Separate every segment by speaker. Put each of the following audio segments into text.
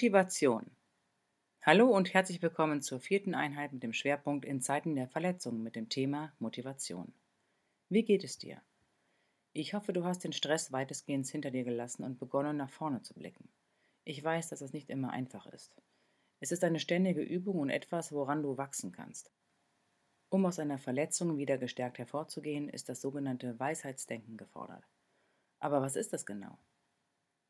Speaker 1: Motivation Hallo und herzlich willkommen zur vierten Einheit mit dem Schwerpunkt in Zeiten der Verletzung mit dem Thema Motivation. Wie geht es dir? Ich hoffe, du hast den Stress weitestgehend hinter dir gelassen und begonnen, nach vorne zu blicken. Ich weiß, dass es nicht immer einfach ist. Es ist eine ständige Übung und etwas, woran du wachsen kannst. Um aus einer Verletzung wieder gestärkt hervorzugehen, ist das sogenannte Weisheitsdenken gefordert. Aber was ist das genau?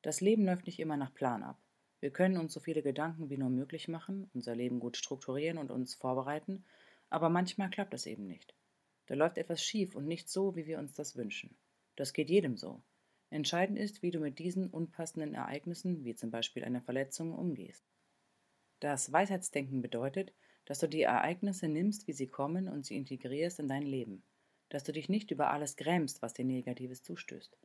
Speaker 1: Das Leben läuft nicht immer nach Plan ab. Wir können uns so viele Gedanken wie nur möglich machen, unser Leben gut strukturieren und uns vorbereiten, aber manchmal klappt es eben nicht. Da läuft etwas schief und nicht so, wie wir uns das wünschen. Das geht jedem so. Entscheidend ist, wie du mit diesen unpassenden Ereignissen, wie zum Beispiel einer Verletzung, umgehst. Das Weisheitsdenken bedeutet, dass du die Ereignisse nimmst, wie sie kommen und sie integrierst in dein Leben. Dass du dich nicht über alles grämst, was dir Negatives zustößt.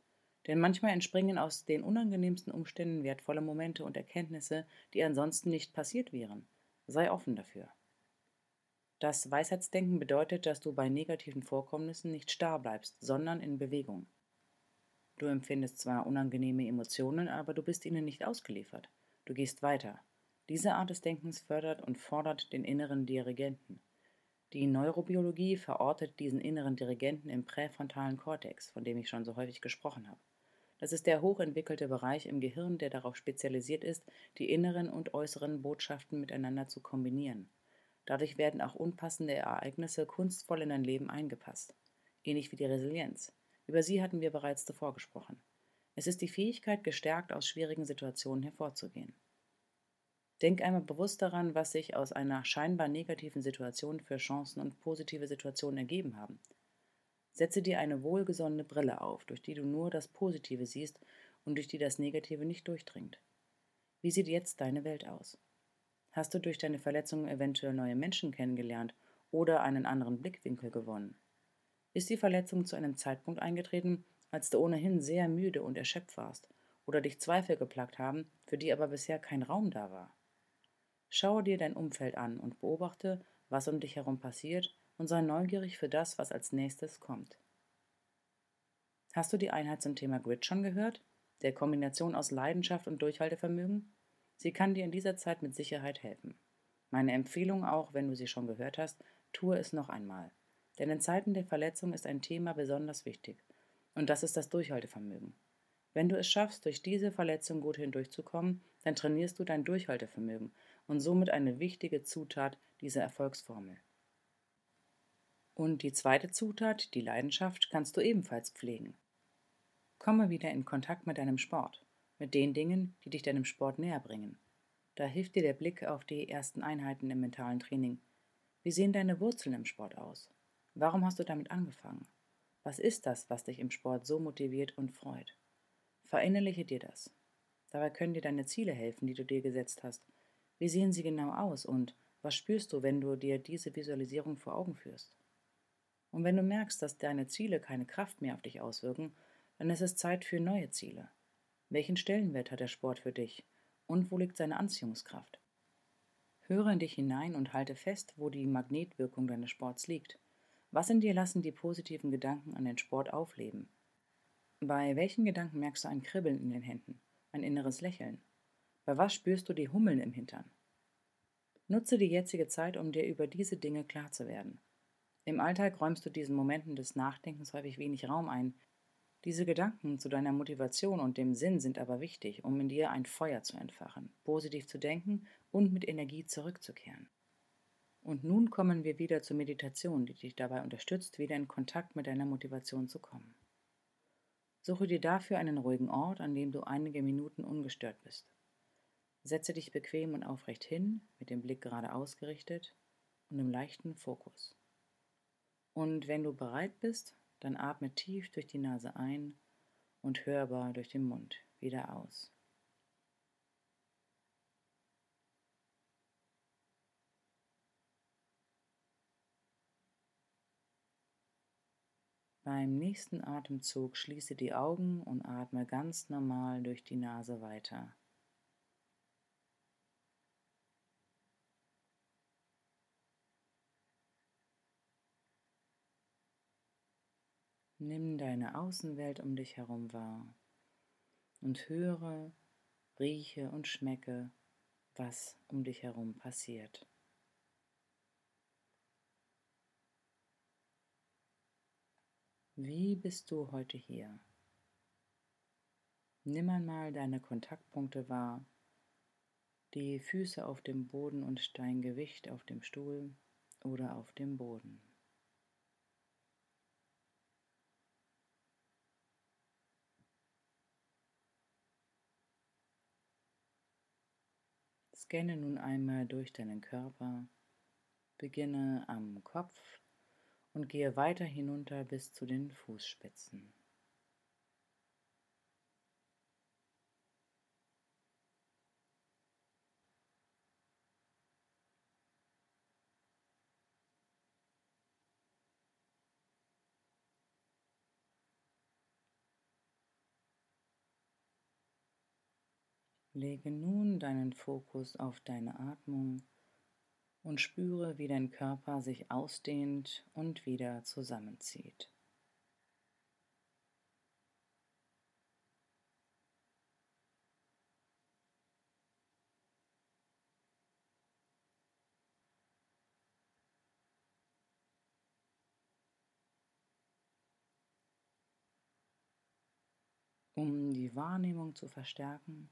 Speaker 1: Denn manchmal entspringen aus den unangenehmsten Umständen wertvolle Momente und Erkenntnisse, die ansonsten nicht passiert wären. Sei offen dafür. Das Weisheitsdenken bedeutet, dass du bei negativen Vorkommnissen nicht starr bleibst, sondern in Bewegung. Du empfindest zwar unangenehme Emotionen, aber du bist ihnen nicht ausgeliefert. Du gehst weiter. Diese Art des Denkens fördert und fordert den inneren Dirigenten. Die Neurobiologie verortet diesen inneren Dirigenten im präfrontalen Kortex, von dem ich schon so häufig gesprochen habe. Das ist der hochentwickelte Bereich im Gehirn, der darauf spezialisiert ist, die inneren und äußeren Botschaften miteinander zu kombinieren. Dadurch werden auch unpassende Ereignisse kunstvoll in dein Leben eingepasst. Ähnlich wie die Resilienz. Über sie hatten wir bereits zuvor gesprochen. Es ist die Fähigkeit, gestärkt aus schwierigen Situationen hervorzugehen. Denk einmal bewusst daran, was sich aus einer scheinbar negativen Situation für Chancen und positive Situationen ergeben haben. Setze dir eine wohlgesonnene Brille auf, durch die du nur das Positive siehst und durch die das Negative nicht durchdringt. Wie sieht jetzt deine Welt aus? Hast du durch deine Verletzungen eventuell neue Menschen kennengelernt oder einen anderen Blickwinkel gewonnen? Ist die Verletzung zu einem Zeitpunkt eingetreten, als du ohnehin sehr müde und erschöpft warst oder dich Zweifel geplagt haben, für die aber bisher kein Raum da war? Schaue dir dein Umfeld an und beobachte, was um dich herum passiert und sei neugierig für das, was als nächstes kommt. Hast du die Einheit zum Thema Grit schon gehört? Der Kombination aus Leidenschaft und Durchhaltevermögen? Sie kann dir in dieser Zeit mit Sicherheit helfen. Meine Empfehlung auch, wenn du sie schon gehört hast, tue es noch einmal. Denn in Zeiten der Verletzung ist ein Thema besonders wichtig. Und das ist das Durchhaltevermögen. Wenn du es schaffst, durch diese Verletzung gut hindurchzukommen, dann trainierst du dein Durchhaltevermögen und somit eine wichtige Zutat dieser Erfolgsformel. Und die zweite Zutat, die Leidenschaft, kannst du ebenfalls pflegen. Komme wieder in Kontakt mit deinem Sport, mit den Dingen, die dich deinem Sport näher bringen. Da hilft dir der Blick auf die ersten Einheiten im mentalen Training. Wie sehen deine Wurzeln im Sport aus? Warum hast du damit angefangen? Was ist das, was dich im Sport so motiviert und freut? Verinnerliche dir das. Dabei können dir deine Ziele helfen, die du dir gesetzt hast. Wie sehen sie genau aus und was spürst du, wenn du dir diese Visualisierung vor Augen führst? Und wenn du merkst, dass deine Ziele keine Kraft mehr auf dich auswirken, dann ist es Zeit für neue Ziele. Welchen Stellenwert hat der Sport für dich? Und wo liegt seine Anziehungskraft? Höre in dich hinein und halte fest, wo die Magnetwirkung deines Sports liegt. Was in dir lassen die positiven Gedanken an den Sport aufleben? Bei welchen Gedanken merkst du ein Kribbeln in den Händen, ein inneres Lächeln? Bei was spürst du die Hummeln im Hintern? Nutze die jetzige Zeit, um dir über diese Dinge klar zu werden. Im Alltag räumst du diesen Momenten des Nachdenkens häufig wenig Raum ein. Diese Gedanken zu deiner Motivation und dem Sinn sind aber wichtig, um in dir ein Feuer zu entfachen, positiv zu denken und mit Energie zurückzukehren. Und nun kommen wir wieder zur Meditation, die dich dabei unterstützt, wieder in Kontakt mit deiner Motivation zu kommen. Suche dir dafür einen ruhigen Ort, an dem du einige Minuten ungestört bist. Setze dich bequem und aufrecht hin, mit dem Blick gerade ausgerichtet und im leichten Fokus. Und wenn du bereit bist, dann atme tief durch die Nase ein und hörbar durch den Mund wieder aus. Beim nächsten Atemzug schließe die Augen und atme ganz normal durch die Nase weiter. Nimm deine Außenwelt um dich herum wahr und höre, rieche und schmecke, was um dich herum passiert. Wie bist du heute hier? Nimm einmal deine Kontaktpunkte wahr, die Füße auf dem Boden und dein Gewicht auf dem Stuhl oder auf dem Boden. Scanne nun einmal durch deinen Körper, beginne am Kopf und gehe weiter hinunter bis zu den Fußspitzen. Lege nun deinen Fokus auf deine Atmung und spüre, wie dein Körper sich ausdehnt und wieder zusammenzieht. Um die Wahrnehmung zu verstärken,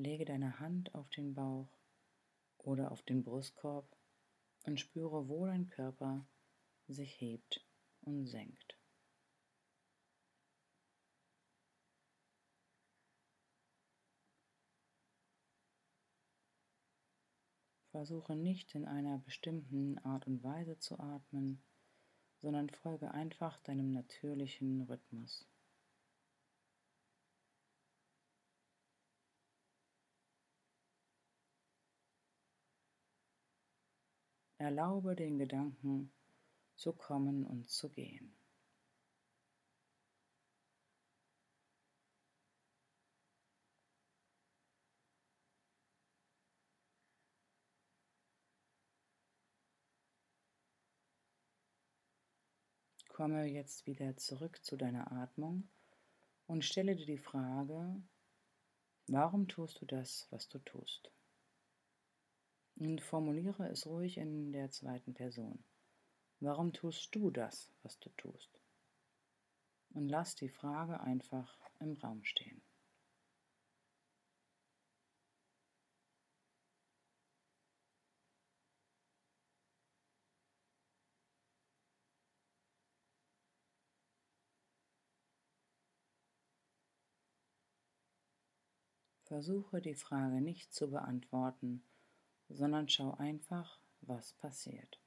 Speaker 1: Lege deine Hand auf den Bauch oder auf den Brustkorb und spüre, wo dein Körper sich hebt und senkt. Versuche nicht in einer bestimmten Art und Weise zu atmen, sondern folge einfach deinem natürlichen Rhythmus. Erlaube den Gedanken zu kommen und zu gehen. Komme jetzt wieder zurück zu deiner Atmung und stelle dir die Frage, warum tust du das, was du tust? Und formuliere es ruhig in der zweiten Person. Warum tust du das, was du tust? Und lass die Frage einfach im Raum stehen. Versuche die Frage nicht zu beantworten, sondern schau einfach, was passiert.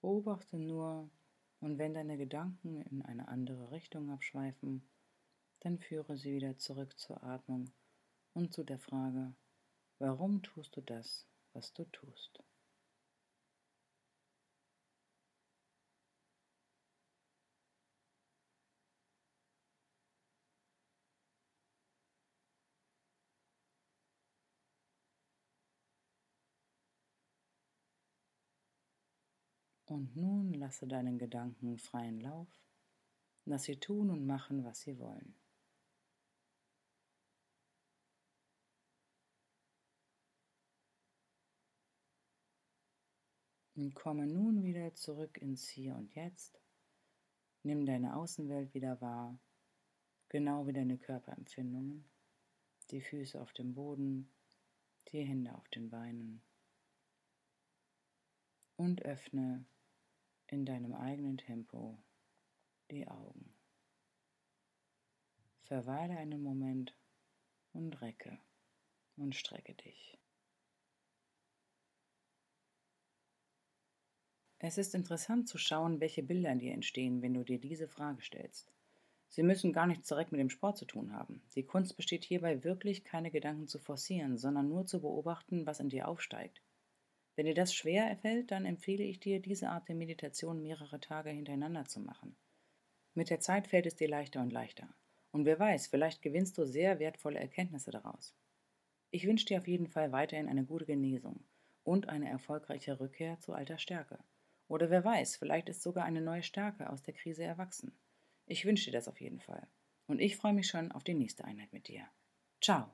Speaker 1: Beobachte nur und wenn deine Gedanken in eine andere Richtung abschweifen, dann führe sie wieder zurück zur Atmung und zu der Frage, warum tust du das, was du tust? Und nun lasse deinen Gedanken freien Lauf, lass sie tun und machen, was sie wollen. Und komme nun wieder zurück ins Hier und Jetzt. Nimm deine Außenwelt wieder wahr, genau wie deine Körperempfindungen, die Füße auf dem Boden, die Hände auf den Beinen. Und öffne in deinem eigenen Tempo die Augen. Verweile einen Moment und recke und strecke dich. Es ist interessant zu schauen, welche Bilder in dir entstehen, wenn du dir diese Frage stellst. Sie müssen gar nichts direkt mit dem Sport zu tun haben. Die Kunst besteht hierbei wirklich, keine Gedanken zu forcieren, sondern nur zu beobachten, was in dir aufsteigt. Wenn dir das schwer fällt, dann empfehle ich dir, diese Art der Meditation mehrere Tage hintereinander zu machen. Mit der Zeit fällt es dir leichter und leichter. Und wer weiß, vielleicht gewinnst du sehr wertvolle Erkenntnisse daraus. Ich wünsche dir auf jeden Fall weiterhin eine gute Genesung und eine erfolgreiche Rückkehr zu alter Stärke. Oder wer weiß, vielleicht ist sogar eine neue Stärke aus der Krise erwachsen. Ich wünsche dir das auf jeden Fall. Und ich freue mich schon auf die nächste Einheit mit dir. Ciao.